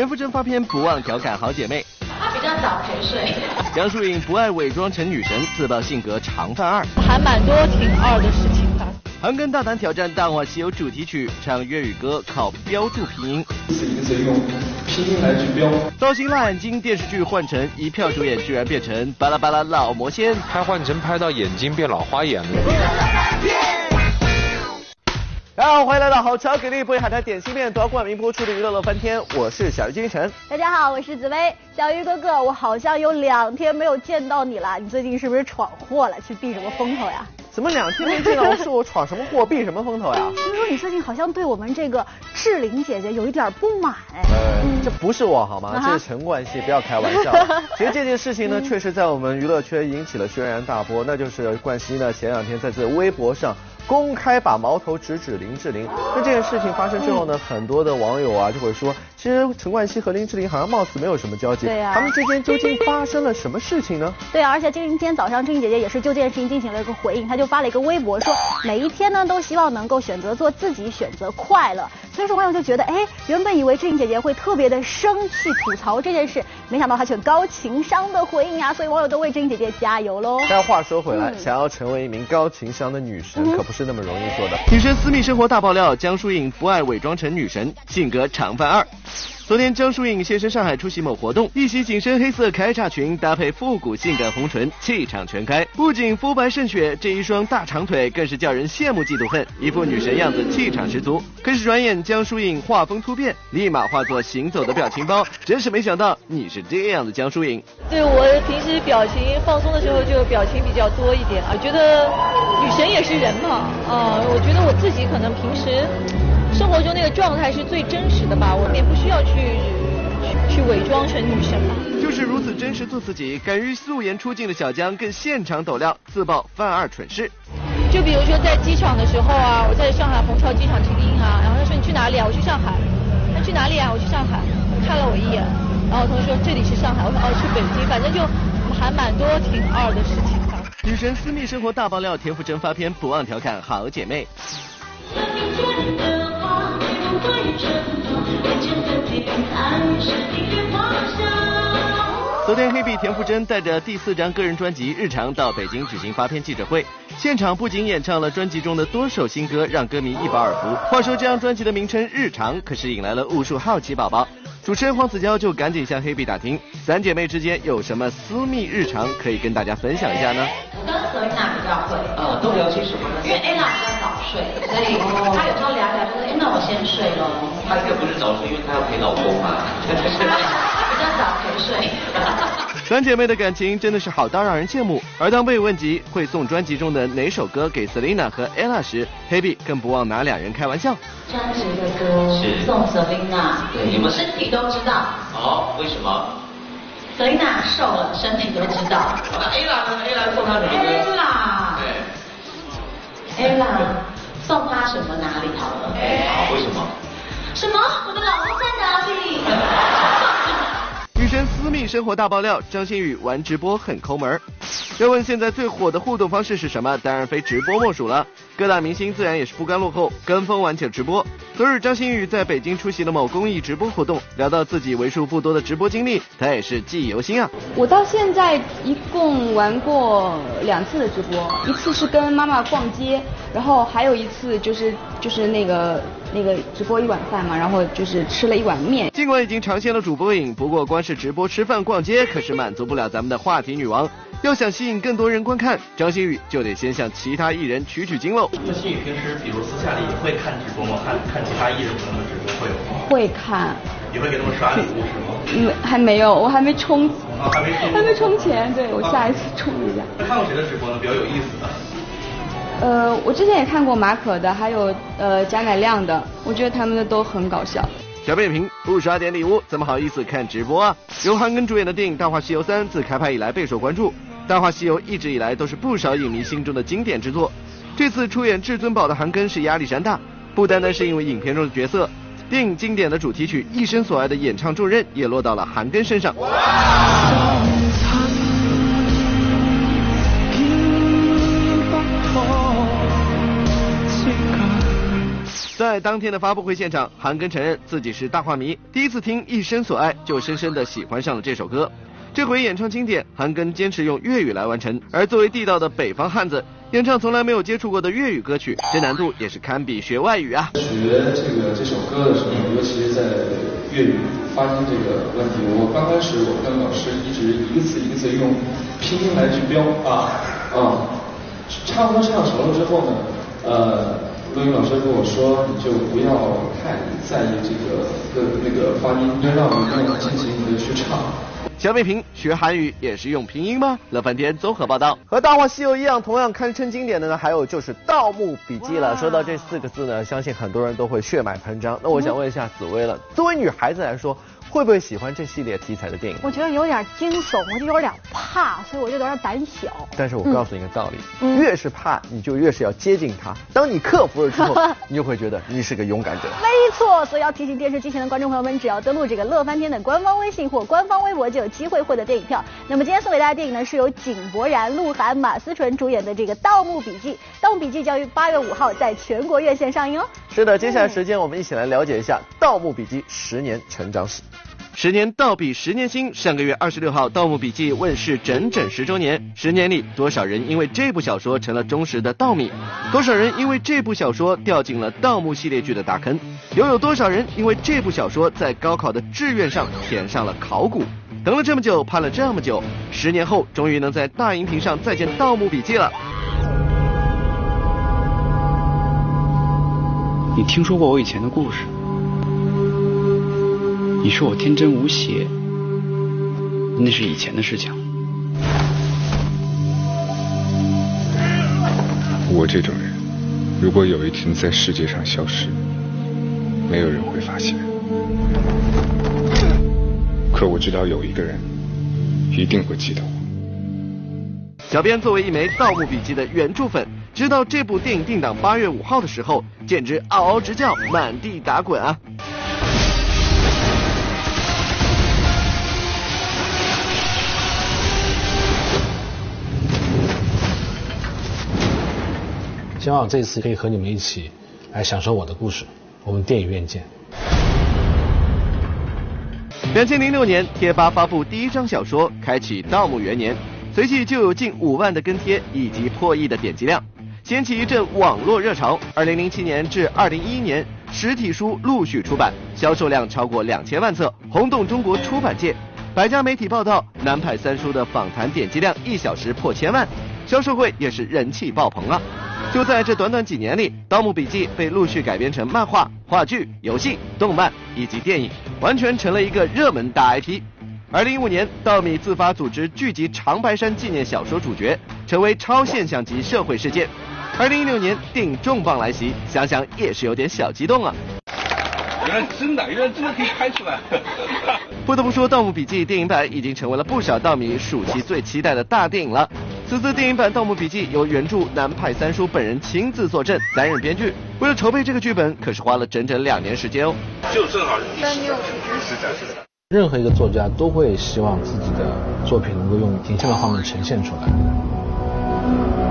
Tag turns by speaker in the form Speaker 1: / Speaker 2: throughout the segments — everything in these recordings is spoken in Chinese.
Speaker 1: 田馥甄发片不忘调侃好姐妹。
Speaker 2: 她比较早陪睡。
Speaker 1: 江疏影不爱伪装成女神，自曝性格常犯二。
Speaker 3: 还蛮多挺二的事情的。
Speaker 1: 韩庚大胆挑战《大话西游》主题曲，唱粤语歌靠标注拼音。
Speaker 4: 谁跟谁用拼音来去标？
Speaker 1: 造型辣眼睛电视剧换成一票主演，居然变成巴拉巴拉老魔仙。
Speaker 5: 拍换成拍到眼睛变老花眼了。
Speaker 1: 大家好，欢迎来到好巧给力不会海苔点心面夺冠名播出的娱乐乐翻天，我是小鱼金晨。
Speaker 6: 大家好，我是紫薇。小鱼哥哥，我好像有两天没有见到你了，你最近是不是闯祸了？去避什么风头呀？
Speaker 1: 怎么两天没见到？是我闯什么祸，避什么风头呀？
Speaker 6: 听说你最近好像对我们这个志玲姐姐有一点不满哎。
Speaker 1: 呃，这不是我好吗？这是陈冠希，不要开玩笑。其实这件事情呢，确实在我们娱乐圈引起了轩然大波，那就是冠希呢前两天在这微博上。公开把矛头直指林志玲，那这件事情发生之后呢，很多的网友啊就会说，其实陈冠希和林志玲好像貌似没有什么交集，
Speaker 6: 对呀，
Speaker 1: 他们之间究竟发生了什么事情呢？
Speaker 6: 对啊，而且今天早上志玲姐姐也是就这件事情进行了一个回应，她就发了一个微博说，每一天呢都希望能够选择做自己，选择快乐。所以说网友就觉得，哎，原本以为志颖姐姐会特别的生气吐槽这件事，没想到她却高情商的回应啊，所以网友都为志颖姐姐加油喽。
Speaker 1: 但话说回来，想要成为一名高情商的女神，可不是那么容易做的。女神私密生活大爆料：江疏影不爱伪装成女神，性格常犯二。昨天，江疏影现身上海出席某活动，一袭紧身黑色开叉裙搭配复古性感红唇，气场全开。不仅肤白胜雪，这一双大长腿更是叫人羡慕嫉妒恨，一副女神样子，气场十足。可是转眼，江疏影画风突变，立马化作行走的表情包。真是没想到你是这样的江疏影。
Speaker 3: 对我平时表情放松的时候就表情比较多一点啊，觉得女神也是人嘛啊，我觉得我自己可能平时。生活中那个状态是最真实的吧，我们也不需要去去去伪装成女神吧。
Speaker 1: 就是如此真实做自己，敢于素颜出镜的小江更现场抖料，自曝犯二蠢事。
Speaker 3: 就比如说在机场的时候啊，我在上海虹桥机场停音啊，然后他说你去哪里啊？我去上海。他去哪里啊？我去上海。看了我一眼，然后同学说这里是上海，我说哦去北京，反正就还蛮多挺二的事情的。
Speaker 1: 女神私密生活大爆料，田馥甄发片不忘调侃好姐妹。昨天，黑碧田馥甄带着第四张个人专辑《日常》到北京举行发片记者会，现场不仅演唱了专辑中的多首新歌，让歌迷一饱耳福。话说，这张专辑的名称《日常》可是引来了无数好奇宝宝。主持人黄子佼就赶紧向黑碧打听，三姐妹之间有什么私密日常可以跟大家分享一下呢？
Speaker 2: 跟何娜比较会，呃，都聊些什么呢？因为 Ella 比较早睡，所以她有时候聊聊就是，哎，那我先睡喽。
Speaker 7: 她应该不是早睡，因为她要陪老公嘛。
Speaker 2: 比较早陪睡。
Speaker 1: 三姐妹的感情真的是好到让人羡慕。而当被问及会送专辑中的哪首歌给 Selina 和 Ella 时，，Hebe 更不忘拿两人开玩笑。
Speaker 2: 专辑的歌
Speaker 7: 是
Speaker 2: 送 Selina，
Speaker 7: 对，你们
Speaker 2: 身体都知道。
Speaker 7: 哦，为什么
Speaker 2: ？Selina 瘦了，身体都知道。
Speaker 7: 那 Ella 呢？Ella 送她什么歌
Speaker 2: ？Ella。对。Ella 送他什么哪里好了？
Speaker 7: 好，为什么？
Speaker 2: 什么？我的老公在哪里？
Speaker 1: 生活大爆料，张馨予玩直播很抠门。要问现在最火的互动方式是什么？当然非直播莫属了。各大明星自然也是不甘落后，跟风玩起了直播。昨日张馨予在北京出席了某公益直播活动，聊到自己为数不多的直播经历，她也是记忆犹新啊。
Speaker 8: 我到现在一共玩过两次的直播，一次是跟妈妈逛街，然后还有一次就是就是那个。那个直播一碗饭嘛，然后就是吃了一碗面。
Speaker 1: 尽管已经尝鲜了主播瘾，不过光是直播吃饭逛街可是满足不了咱们的话题女王。要想吸引更多人观看，张馨予就得先向其他艺人取取经喽。
Speaker 9: 张馨予平时比如私下里会看直播吗？看看其他艺人朋友的直播会有吗？
Speaker 8: 会看。
Speaker 9: 你会给他们刷礼物是吗？
Speaker 8: 嗯，还没有，我还没充。
Speaker 9: 啊，还没充。
Speaker 8: 还没充钱，对我下一次充一下。
Speaker 9: 看过谁的直播呢？比较有意思的。
Speaker 8: 呃，我之前也看过马可的，还有呃贾乃亮的，我觉得他们的都很搞笑。
Speaker 1: 小扁平不刷点礼物，怎么好意思看直播啊？由韩庚主演的电影《大话西游三》自开拍以来备受关注，《大话西游》一直以来都是不少影迷心中的经典之作。这次出演至尊宝的韩庚是压力山大，不单单是因为影片中的角色，电影经典的主题曲《一生所爱》的演唱重任也落到了韩庚身上。在当天的发布会现场，韩庚承认自己是大话迷，第一次听《一生所爱》就深深的喜欢上了这首歌。这回演唱经典，韩庚坚持用粤语来完成。而作为地道的北方汉子，演唱从来没有接触过的粤语歌曲，这难度也是堪比学外语啊。
Speaker 4: 学这个这首歌的时候，尤其是在粤语发音这个问题，我刚开始我跟老师一直一个字一个字用拼音来去标啊啊，差不多唱熟了之后呢，呃，录音老师跟我说，你就不要太在意这个的那个发音，就让我们尽情的去唱。
Speaker 1: 小美平学韩语也是用拼音吗？乐翻天综合报道。和《大话西游》一样，同样堪称经典的呢，还有就是《盗墓笔记》了。说到这四个字呢，相信很多人都会血脉喷张。那我想问一下紫薇了，作为女孩子来说。会不会喜欢这系列题材的电影？
Speaker 6: 我觉得有点惊悚，我就有点怕，所以我就有点胆小。
Speaker 1: 但是我告诉你个道理，越是怕，你就越是要接近它。当你克服了之后，你就会觉得你是个勇敢者。
Speaker 6: 没错，所以要提醒电视机前的观众朋友们，只要登录这个乐翻天的官方微信或官方微博，就有机会获得电影票。那么今天送给大家电影呢，是由井柏然、鹿晗、马思纯主演的这个《盗墓笔记》。《盗墓笔记》将于八月五号在全国院线上映哦。
Speaker 1: 是的，接下来时间我们一起来了解一下《盗墓笔记》十年成长史。十年倒比十年新，上个月二十六号，《盗墓笔记》问世整整十周年。十年里，多少人因为这部小说成了忠实的盗米？多少人因为这部小说掉进了盗墓系列剧的大坑？又有多少人因为这部小说在高考的志愿上填上了考古？等了这么久，盼了这么久，十年后终于能在大荧屏上再见《盗墓笔记》了。
Speaker 10: 你听说过我以前的故事？你说我天真无邪，那是以前的事情。
Speaker 11: 我这种人，如果有一天在世界上消失，没有人会发现。可我知道有一个人一定会记得我。
Speaker 1: 小编作为一枚《盗墓笔记》的原著粉，知道这部电影定档八月五号的时候，简直嗷嗷直叫，满地打滚啊！
Speaker 12: 希望这次可以和你们一起来享受我的故事。我们电影院见。
Speaker 1: 两千零六年，贴吧发布第一张小说，开启盗墓元年，随即就有近五万的跟贴以及破亿的点击量，掀起一阵网络热潮。二零零七年至二零一一年，实体书陆续出版，销售量超过两千万册，轰动中国出版界。百家媒体报道，南派三叔的访谈点击量一小时破千万，销售会也是人气爆棚啊！就在这短短几年里，《盗墓笔记》被陆续改编成漫画、话剧、游戏、动漫以及电影，完全成了一个热门大 IP。二零一五年，稻米自发组织聚集长白山纪念小说主角，成为超现象级社会事件。二零一六年，电影重磅来袭，想想也是有点小激动啊！
Speaker 13: 原来真的，原来真的可以拍出来。
Speaker 1: 不得不说，《盗墓笔记》电影版已经成为了不少稻米暑期最期待的大电影了。此次电影版《盗墓笔记》由原著南派三叔本人亲自坐镇，担任编剧。为了筹备这个剧本，可是花了整整两年时间哦。
Speaker 13: 就正好一时一时展示。
Speaker 12: 任何一个作家都会希望自己的作品能够用影像的方面呈现出来。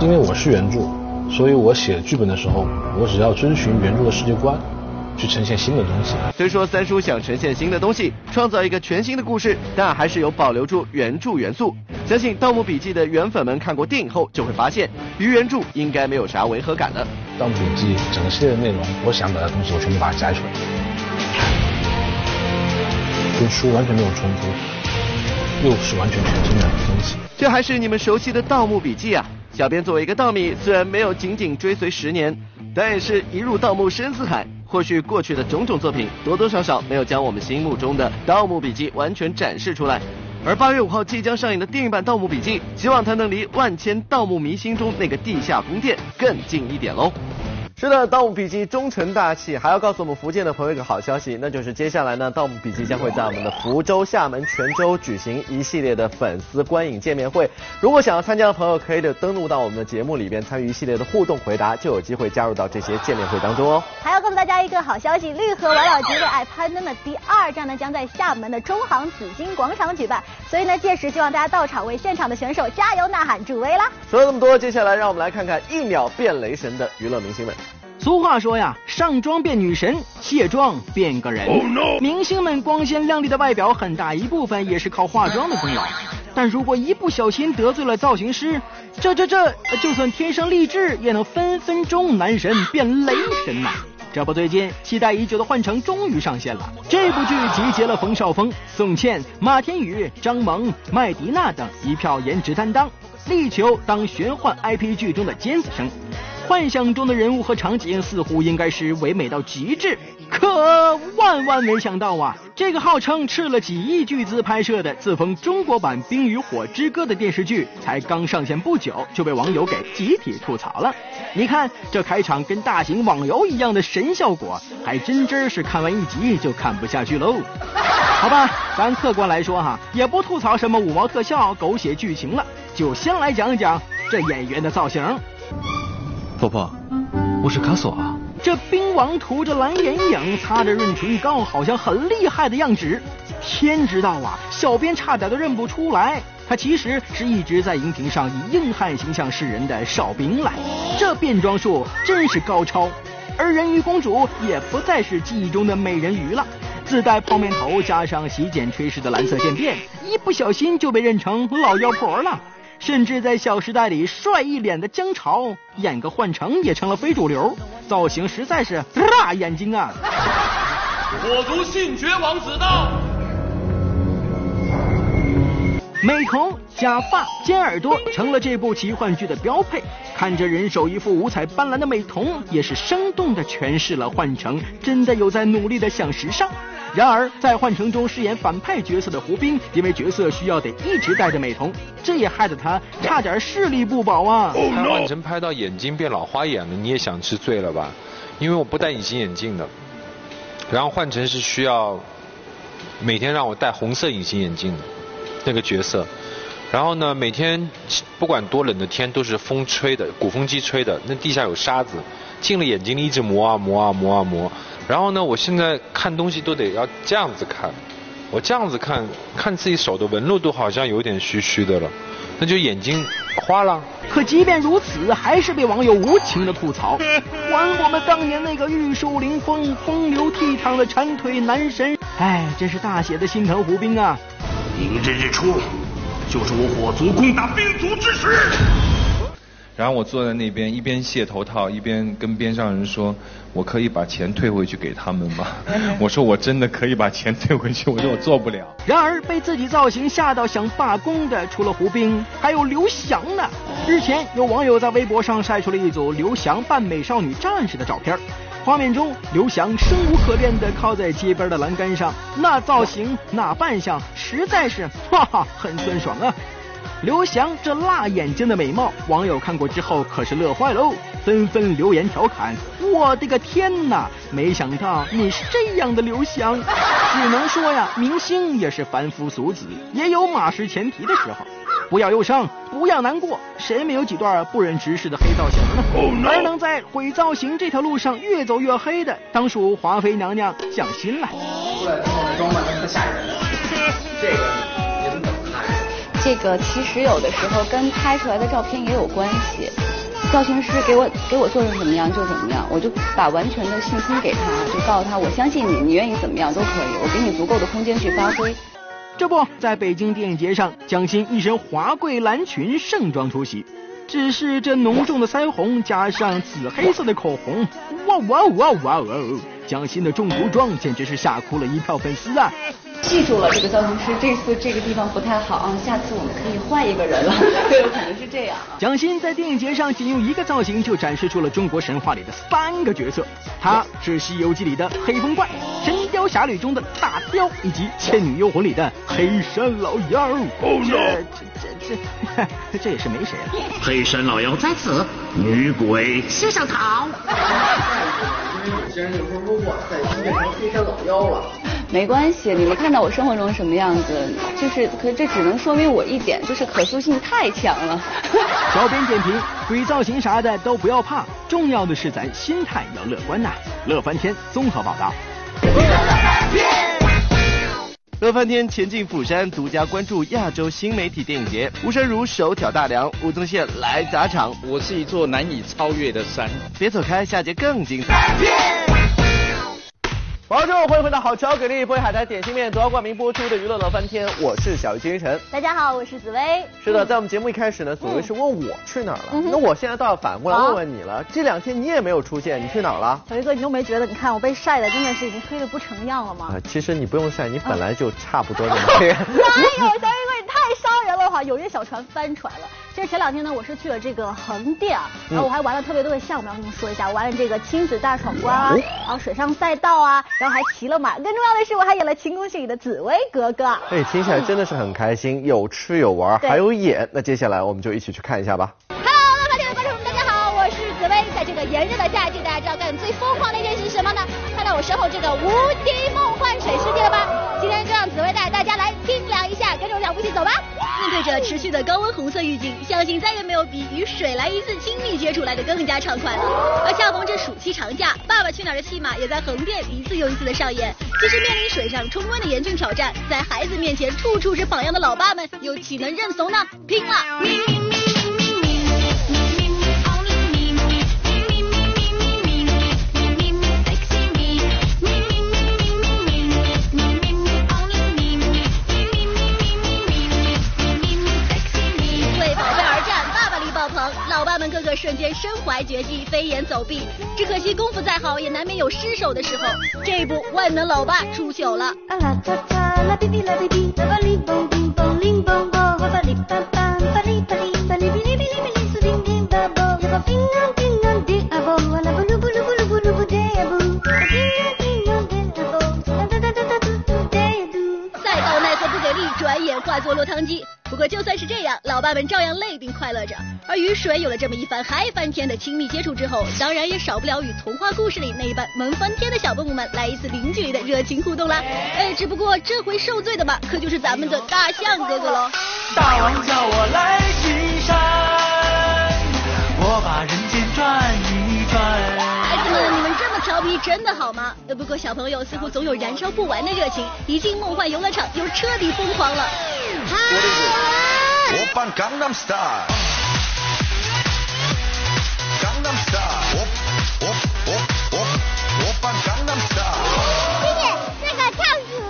Speaker 12: 因为我是原著，所以我写剧本的时候，我只要遵循原著的世界观。去呈现新的东西。
Speaker 1: 虽说三叔想呈现新的东西，创造一个全新的故事，但还是有保留住原著元素。相信《盗墓笔记》的原粉们看过电影后，就会发现与原著应该没有啥违和感了。
Speaker 12: 《盗墓笔记》整个系列的内容，我想表达的东西，我全部把它摘出来，跟书完全没有冲突，又是完全全新的东西。
Speaker 1: 这还是你们熟悉的《盗墓笔记》啊！小编作为一个盗迷，虽然没有紧紧追随十年，但也是一入盗墓深似海。或许过去的种种作品多多少少没有将我们心目中的《盗墓笔记》完全展示出来，而八月五号即将上映的电影版《盗墓笔记》，希望它能离万千盗墓迷心中那个地下宫殿更近一点喽。是的，《盗墓笔记》终成大器，还要告诉我们福建的朋友一个好消息，那就是接下来呢，《盗墓笔记》将会在我们的福州、厦门、泉州举行一系列的粉丝观影见面会。如果想要参加的朋友，可以的登录到我们的节目里边，参与一系列的互动回答，就有机会加入到这些见面会当中哦。
Speaker 6: 还要告诉大家一个好消息，绿河王老吉为爱攀登的第二站呢，将在厦门的中航紫金广场举办，所以呢，届时希望大家到场为现场的选手加油呐喊助威啦。
Speaker 1: 说了这么多，接下来让我们来看看一秒变雷神的娱乐明星们。
Speaker 14: 俗话说呀，上妆变女神，卸妆变个人。明星们光鲜亮丽的外表，很大一部分也是靠化妆的功劳。但如果一不小心得罪了造型师，这这这，就算天生丽质，也能分分钟男神变雷神呐！这不，最近期待已久的《幻城》终于上线了。这部剧集结了冯绍峰、宋茜、马天宇、张萌、麦迪娜等一票颜值担当，力求当玄幻 IP 剧中的尖子生。幻想中的人物和场景似乎应该是唯美到极致，可万万没想到啊！这个号称斥了几亿巨资拍摄的自封中国版《冰与火之歌》的电视剧，才刚上线不久就被网友给集体吐槽了。你看这开场跟大型网游一样的神效果，还真真是看完一集就看不下去喽。好吧，咱客观来说哈，也不吐槽什么五毛特效、狗血剧情了，就先来讲讲这演员的造型。
Speaker 15: 婆婆，我是卡索啊。
Speaker 14: 这兵王涂着蓝眼影，擦着润唇膏，好像很厉害的样子。天知道啊，小编差点都认不出来，他其实是一直在荧屏上以硬汉形象示人的哨兵来。这变装术真是高超，而人鱼公主也不再是记忆中的美人鱼了，自带泡面头，加上洗剪吹式的蓝色渐变，一不小心就被认成老妖婆了。甚至在《小时代》里帅一脸的姜潮演个幻城也成了非主流，造型实在是辣眼睛啊！
Speaker 16: 火族信爵王子到。
Speaker 14: 美瞳、假发、尖耳朵成了这部奇幻剧的标配。看着人手一副五彩斑斓的美瞳，也是生动的诠释了幻城真的有在努力的想时尚。然而，在幻城中饰演反派角色的胡兵，因为角色需要得一直戴着美瞳，这也害得他差点视力不保啊！
Speaker 5: 拍幻城拍到眼睛变老花眼了，你也想吃醉了吧？因为我不戴隐形眼镜的，然后幻城是需要每天让我戴红色隐形眼镜的。那个角色，然后呢，每天不管多冷的天都是风吹的，鼓风机吹的，那地下有沙子，进了眼睛里一直磨啊磨啊磨啊磨。然后呢，我现在看东西都得要这样子看，我这样子看，看自己手的纹路都好像有点虚虚的了，那就眼睛花了。
Speaker 14: 可即便如此，还是被网友无情的吐槽，还我们当年那个玉树临风、风流倜傥的长腿男神！哎，真是大写的心疼胡兵啊！
Speaker 16: 明日日出，就是我火族攻打冰族之时。
Speaker 11: 然后我坐在那边，一边卸头套，一边跟边上人说：“我可以把钱退回去给他们吗？” 我说：“我真的可以把钱退回去。”我说：“我做不了。”
Speaker 14: 然而被自己造型吓到想罢工的，除了胡兵，还有刘翔呢。日前有网友在微博上晒出了一组刘翔扮美少女战士的照片。画面中，刘翔生无可恋的靠在街边的栏杆上，那造型那扮相，实在是哈哈很酸爽啊！刘翔这辣眼睛的美貌，网友看过之后可是乐坏喽，纷纷留言调侃：“我的个天哪！没想到你是这样的刘翔。” 只能说呀，明星也是凡夫俗子，也有马失前蹄的时候。不要忧伤，不要难过，谁没有几段不忍直视的黑造型呢？而能在毁造型这条路上越走越黑的，当属华妃娘娘蒋欣了。
Speaker 17: 这个
Speaker 8: 其实有的时候跟拍出来的照片也有关系。造型师给我给我做成怎么样就怎么样，我就把完全的信心给他，就告诉他我相信你，你愿意怎么样都可以，我给你足够的空间去发挥。
Speaker 14: 这不，在北京电影节上，蒋欣一身华贵蓝裙盛装出席。只是这浓重的腮红加上紫黑色的口红，哇哇哇哇哇！蒋欣的中毒妆简直是吓哭了一票粉丝啊！
Speaker 8: 记住了，这个造型师这次这个地方不太好啊，下次我们可以换一个人了，对，有可能是这样。
Speaker 14: 蒋欣在电影节上仅用一个造型就展示出了中国神话里的三个角色，他是《西游记》里的黑风怪，《神雕侠侣》中的大雕，以及《倩女幽魂》里的黑山老妖。这这这这 这也是没谁了。
Speaker 16: 黑山老妖在此，女鬼
Speaker 17: 先上堂。有些人就说，如果在变成黑山老妖了。
Speaker 8: 没关系，你们看到我生活中什么样子，就是可这只能说明我一点，就是可塑性太强了。
Speaker 14: 小编点评：鬼造型啥的都不要怕，重要的是咱心态要乐观呐。乐翻天综合报道。
Speaker 1: 乐翻天前进釜山，独家关注亚洲新媒体电影节。吴珊如手挑大梁，吴宗宪来砸场。
Speaker 18: 我是一座难以超越的山。
Speaker 1: 别走开，下节更精彩。观众欢迎回到好潮给力波海苔点心面独家冠名播出的娱乐乐翻天，我是小鱼金晨。
Speaker 19: 大家好，我是紫薇。
Speaker 1: 是的，在我们节目一开始呢，紫薇是问我去哪儿了，那我现在倒要反过来问问你了，这两天你也没有出现，你去哪儿了？
Speaker 19: 小鱼哥，你都没觉得？你看我被晒的真的是已经黑的不成样了吗？
Speaker 1: 啊，其实你不用晒，你本来就差不多那 么黑。哪
Speaker 19: 有，小鱼哥你太哈！有一小船翻船了。其实前两天呢，我是去了这个横店啊，然后我还玩了特别多的项目，要跟你们说一下，玩了这个亲子大闯关啊，然后水上赛道啊，然后还骑了马。更重要的是，我还演了晴空戏里的紫薇格格。
Speaker 1: 哎，听起来真的是很开心，有吃有玩，还有演。那接下来我们就一起去看一下吧。
Speaker 19: Hello，乐翻天的观众们，大家好，我是紫薇。在这个炎热的夏季，大家知道干最疯狂的一件事是什么呢？看到我身后这个无敌梦幻水世界了吧？今天就让紫薇带大家来一下，跟着我脚步一起走吧。面对着持续的高温红色预警，相信再也没有比与水来一次亲密接触来的更加畅快了。而恰逢这暑期长假，《爸爸去哪儿》的戏码也在横店一次又一次的上演。即使面临水上冲关的严峻挑战，在孩子面前处处是榜样的老爸们，又岂能认怂呢？拼了！瞬间身怀绝技，飞檐走壁。只可惜功夫再好，也难免有失手的时候。这一部万能老爸出糗了。赛道奈何不给力，转眼化作落汤鸡。不过就算是这样，老爸们照样累并快乐着。而与水有了这么一番嗨翻天的亲密接触之后，当然也少不了与童话故事里那一般萌翻天的小动物们来一次零距离的热情互动啦。哎，只不过这回受罪的嘛，可就是咱们的大象哥哥喽。
Speaker 20: 大王叫我来巡山，我把人间转一转。
Speaker 19: 孩子们，你们这么调皮真的好吗？呃，不过小朋友似乎总有燃烧不完的热情，一进梦幻游乐场又彻底疯狂了。
Speaker 11: 我扮 Gangnam Style。Gangnam Style。我我我我我扮 Gangnam Style。
Speaker 7: 谢谢，那个跳舞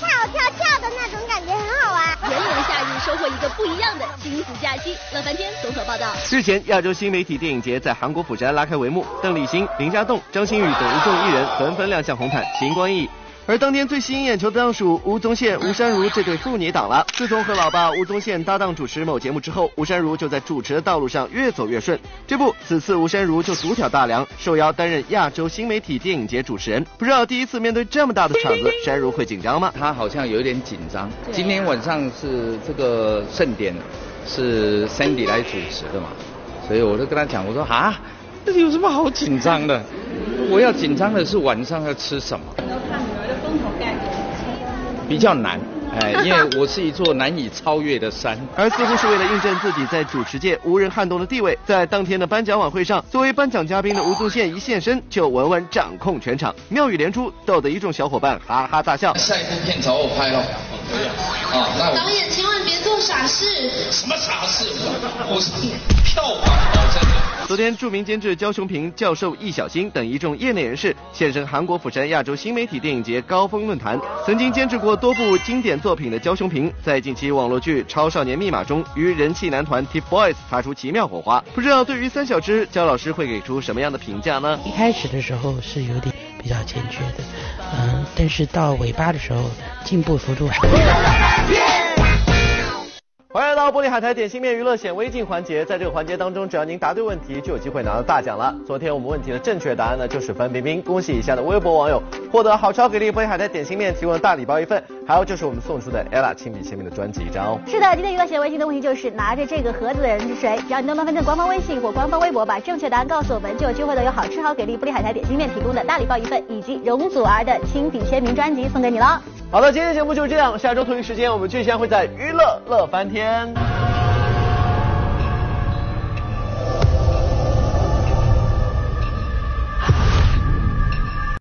Speaker 7: 跳跳跳的那种感觉很好玩。
Speaker 19: 炎炎夏日收获一个不一样的亲子假期。乐翻天综合报道。
Speaker 1: 日前，亚洲新媒体电影节在韩国釜山拉开帷幕，邓丽欣、林家栋、张馨予等一众艺人纷纷亮相红毯，秦光熠熠。而当天最吸引眼球的当属吴宗宪、吴珊如这对父女档了。自从和老爸吴宗宪搭档主持某节目之后，吴珊如就在主持的道路上越走越顺。这不，此次吴珊如就独挑大梁，受邀担任亚洲新媒体电影节主持人。不知道第一次面对这么大的场子，珊如会紧张吗？
Speaker 18: 他好像有一点紧张。今天晚上是这个盛典，是 Sandy 来主持的嘛，所以我就跟他讲，我说啊，这有什么好紧张的？我要紧张的是晚上要吃什么。比较难，哎，因为我是一座难以超越的山。
Speaker 1: 而似乎是为了印证自己在主持界无人撼动的地位，在当天的颁奖晚会上，作为颁奖嘉宾的吴宗宪一现身就稳稳掌控全场，妙语连珠，逗得一众小伙伴哈哈大笑。
Speaker 21: 下一部片找我拍喽，可以啊。啊，那
Speaker 7: 导演千万别做傻事。
Speaker 21: 什么傻事？我是票房保证的。
Speaker 1: 昨天，著名监制焦雄平教授易小星等一众业内人士现身韩国釜山亚洲新媒体电影节高峰论坛。曾经监制过多部经典作品的焦雄平，在近期网络剧《超少年密码》中与人气男团 TFBOYS 擦出奇妙火花。不知道对于三小只，焦老师会给出什么样的评价呢？
Speaker 22: 一开始的时候是有点比较欠缺的，嗯，但是到尾巴的时候进步幅度还。
Speaker 1: 欢迎来到玻璃海苔点心面娱乐显微镜环节，在这个环节当中，只要您答对问题，就有机会拿到大奖了。昨天我们问题的正确答案呢，就是范冰冰，恭喜以下的微博网友获得好超给力玻璃海苔点心面提供的大礼包一份，还有就是我们送出的 ella 亲笔签名的专辑一张哦。
Speaker 19: 是的，今天娱乐显微镜的问题就是拿着这个盒子的人是谁？只要你能麻烦在官方微信或官方微博把正确答案告诉我们，就有机会的有好吃好给力不离海苔点心面提供的大礼包一份，以及容祖儿的亲笔签名专辑送给你了。
Speaker 1: 好的，今天节目就是这样，下周同一时间我们聚贤会在娱乐乐翻天。